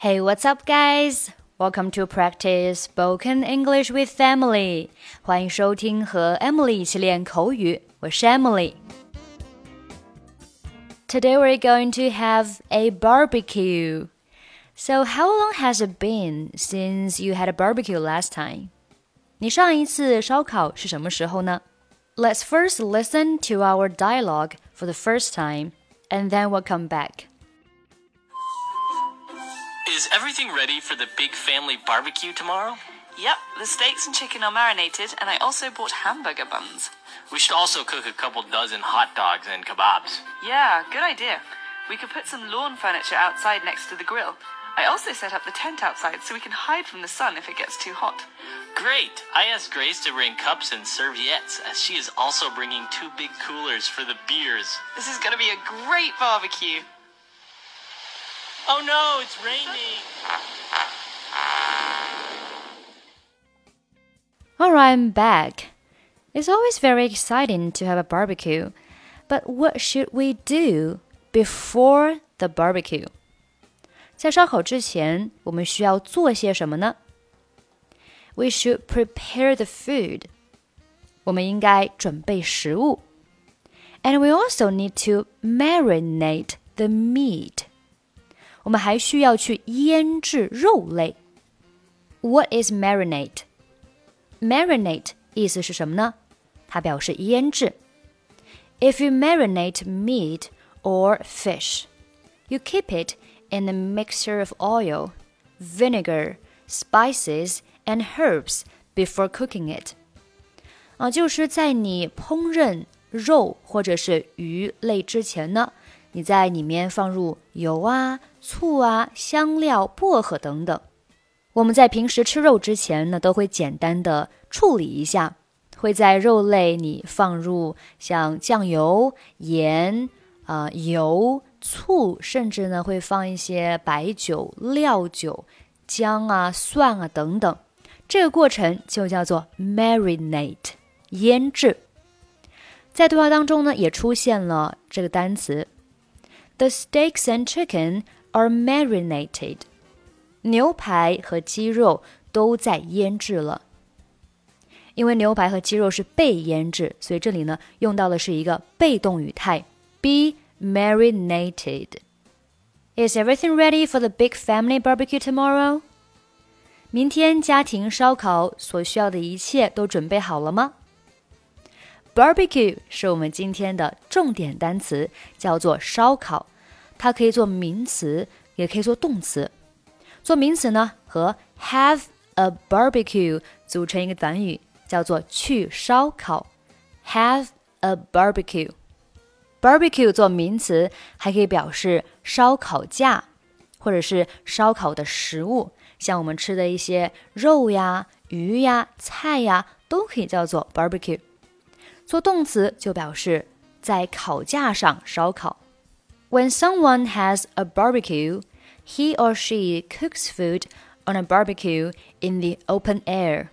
Hey, what's up, guys? Welcome to practice spoken English with Emily. 欢迎收听和 Emily 一起练口语，我是 Emily。Today we're going to have a barbecue. So, how long has it been since you had a barbecue last time? 你上一次烧烤是什么时候呢？Let's first listen to our dialogue for the first time, and then we'll come back. Is everything ready for the big family barbecue tomorrow? Yep, the steaks and chicken are marinated, and I also bought hamburger buns. We should also cook a couple dozen hot dogs and kebabs. Yeah, good idea. We could put some lawn furniture outside next to the grill. I also set up the tent outside so we can hide from the sun if it gets too hot. Great! I asked Grace to bring cups and serviettes, as she is also bringing two big coolers for the beers. This is going to be a great barbecue. Oh no, it's raining! Alright, I'm back. It's always very exciting to have a barbecue, but what should we do before the barbecue? 在烧烤之前，我们需要做些什么呢？We should prepare the food. 我们应该准备食物。And we also need to marinate the meat. 我们还需要去腌制肉类。What is marinate? Marinate 意思是什么呢？它表示腌制。If you marinate meat or fish, you keep it in a mixture of oil, vinegar, spices, and herbs before cooking it. 啊，就是在你烹饪肉或者是鱼类之前呢， 你在里面放入油啊、醋啊、香料、薄荷等等。我们在平时吃肉之前呢，都会简单的处理一下，会在肉类里放入像酱油、盐、啊、油、醋，甚至呢会放一些白酒、料酒、姜啊、蒜啊等等。这个过程就叫做 marinate，腌制。在对话当中呢，也出现了这个单词。The steaks and chicken are marinated. 牛排和鸡肉都在腌制了。因为牛排和鸡肉是被腌制，所以这里呢用到的是一个被动语态，be marinated. Is everything ready for the big family barbecue tomorrow? 明天家庭烧烤所需要的一切都准备好了吗？Barbecue 是我们今天的重点单词，叫做烧烤。它可以做名词，也可以做动词。做名词呢，和 have a barbecue 组成一个短语，叫做去烧烤。have a barbecue。barbecue 做名词，还可以表示烧烤架，或者是烧烤的食物，像我们吃的一些肉呀、鱼呀、菜呀，都可以叫做 barbecue。做动词就表示在烤架上烧烤。When someone has a barbecue, he or she cooks food on a barbecue in the open air.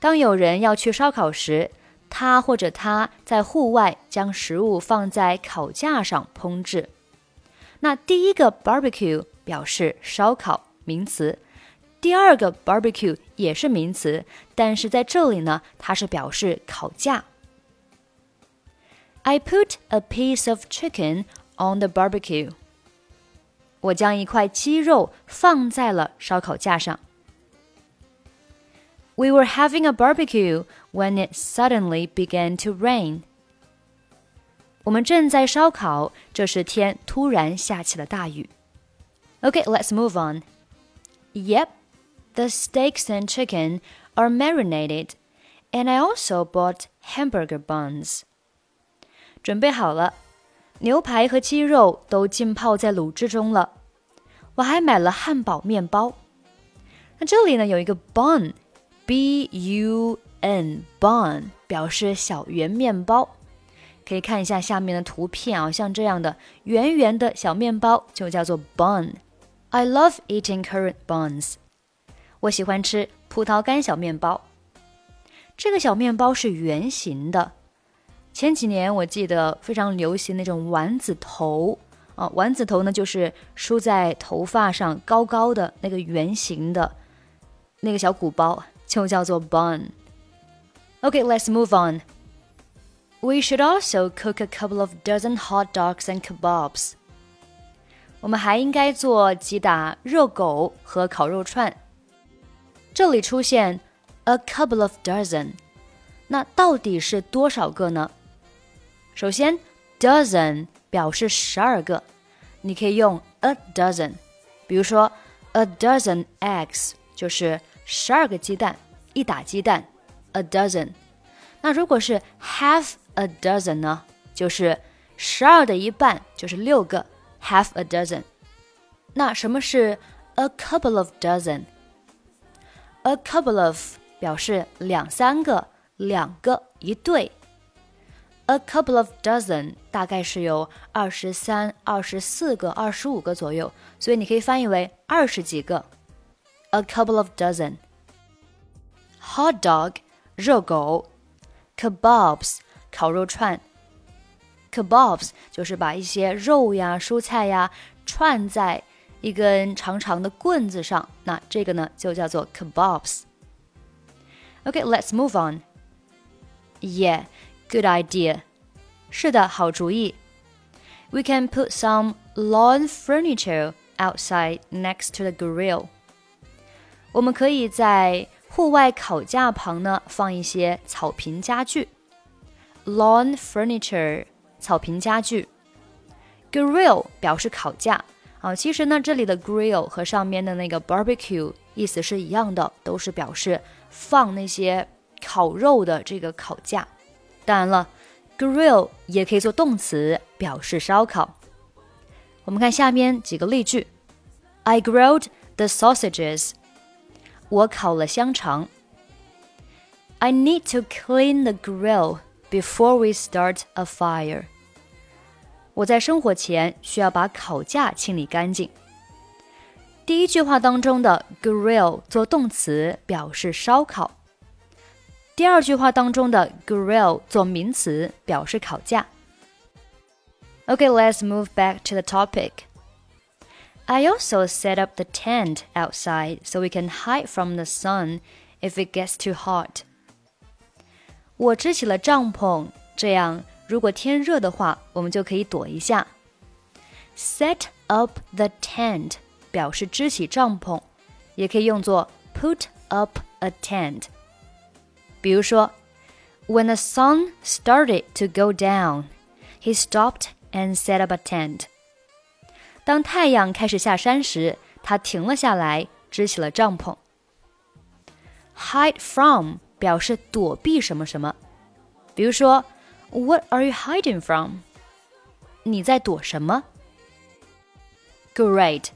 当有人要去烧烤时，他或者她在户外将食物放在烤架上烹制。那第一个 barbecue 表示烧烤，名词；第二个 barbecue 也是名词，但是在这里呢，它是表示烤架。 I put a piece of chicken on the barbecue. 我将一块鸡肉放在了烧烤架上。We were having a barbecue when it suddenly began to rain. 我们正在烧烤，这时天突然下起了大雨。Okay, let's move on. Yep, the steaks and chicken are marinated, and I also bought hamburger buns. 准备好了，牛排和鸡肉都浸泡在卤汁中了。我还买了汉堡面包。那这里呢有一个 bun，b u n bun 表示小圆面包。可以看一下下面的图片啊，像这样的圆圆的小面包就叫做 bun。I love eating currant buns。我喜欢吃葡萄干小面包。这个小面包是圆形的。前几年我记得非常流行那种丸子头啊，丸子头呢就是梳在头发上高高的那个圆形的那个小鼓包，就叫做 bun。OK，let's move on. We should also cook a couple of dozen hot dogs and kebabs. 我们还应该做几打热狗和烤肉串。这里出现 a couple of dozen，那到底是多少个呢？首先，dozen 表示十二个，你可以用 a dozen。比如说，a dozen eggs 就是十二个鸡蛋，一打鸡蛋，a dozen。那如果是 half a dozen 呢，就是十二的一半，就是六个，half a dozen。那什么是 a couple of dozen？A couple of 表示两三个、两个、一对。A couple of dozen 大概是有二十三、二十四个、二十五个左右，所以你可以翻译为二十几个。A couple of dozen。Hot dog 热狗，kebabs 烤肉串。Kebabs 就是把一些肉呀、蔬菜呀串在一根长长的棍子上，那这个呢就叫做 kebabs。Okay, let's move on. Yeah, good idea. 是的，好主意。We can put some lawn furniture outside next to the grill. 我们可以在户外烤架旁呢放一些草坪家具。Lawn furniture，草坪家具。Grill 表示烤架。啊，其实呢，这里的 grill 和上面的那个 barbecue 意思是一样的，都是表示放那些烤肉的这个烤架。 当然了，grill 也可以做动词，表示烧烤。我们看下面几个例句：I grilled the sausages。我烤了香肠。I need to clean the grill before we start a fire. 我在生火前需要把烤架清理干净。第一句话当中的 grill 做动词表示烧烤， 第二句话当中的 grill 做名词表示烤架。Okay, let's move back to the topic. I also set up the tent outside so we can hide from the sun if it gets too hot. 我支起了帐篷，这样如果天热的话，我们就可以躲一下。Set up the tent 表示支起帐篷，也可以用作 put up a tent。 比如说，When the sun started to go down, he stopped and set up a tent。当太阳开始下山时，他停了下来，支起了帐篷。Hide from 表示躲避什么什么，比如说。what are you hiding from? 你在躲什么？Great.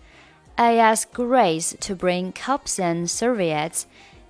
I asked Grace to bring cups and serviettes,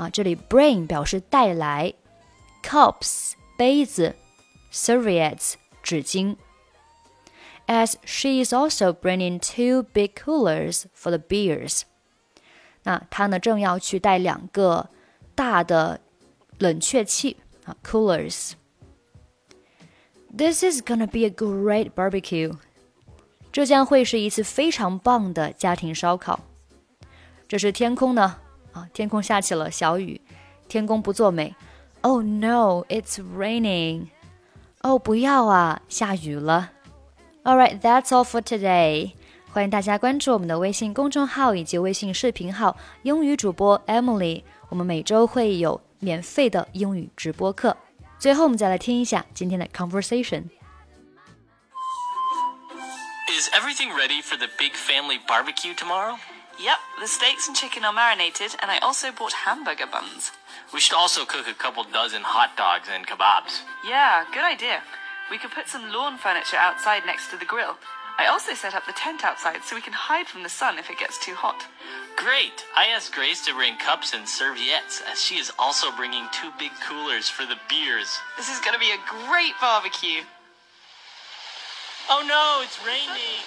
啊，这里 bring 表示带来，cups 杯子，serviettes 纸巾。As she is also bringing two big coolers for the beers，那她呢正要去带两个大的冷却器啊，coolers。This is gonna be a great barbecue. 这将会是一次非常棒的家庭烧烤。这是天空呢？ 啊，天空下起了小雨，天公不作美。Oh no, it's raining. 哦，不要啊，下雨了。All right, that's all for today. 欢迎大家关注我们的微信公众号以及微信视频号“英语主播 Emily”。我们每周会有免费的英语直播课。最后，我们再来听一下今天的 conversation。Is everything ready for the big family barbecue tomorrow? Yep, the steaks and chicken are marinated, and I also bought hamburger buns. We should also cook a couple dozen hot dogs and kebabs. Yeah, good idea. We could put some lawn furniture outside next to the grill. I also set up the tent outside so we can hide from the sun if it gets too hot. Great! I asked Grace to bring cups and serviettes, as she is also bringing two big coolers for the beers. This is going to be a great barbecue. Oh no, it's raining!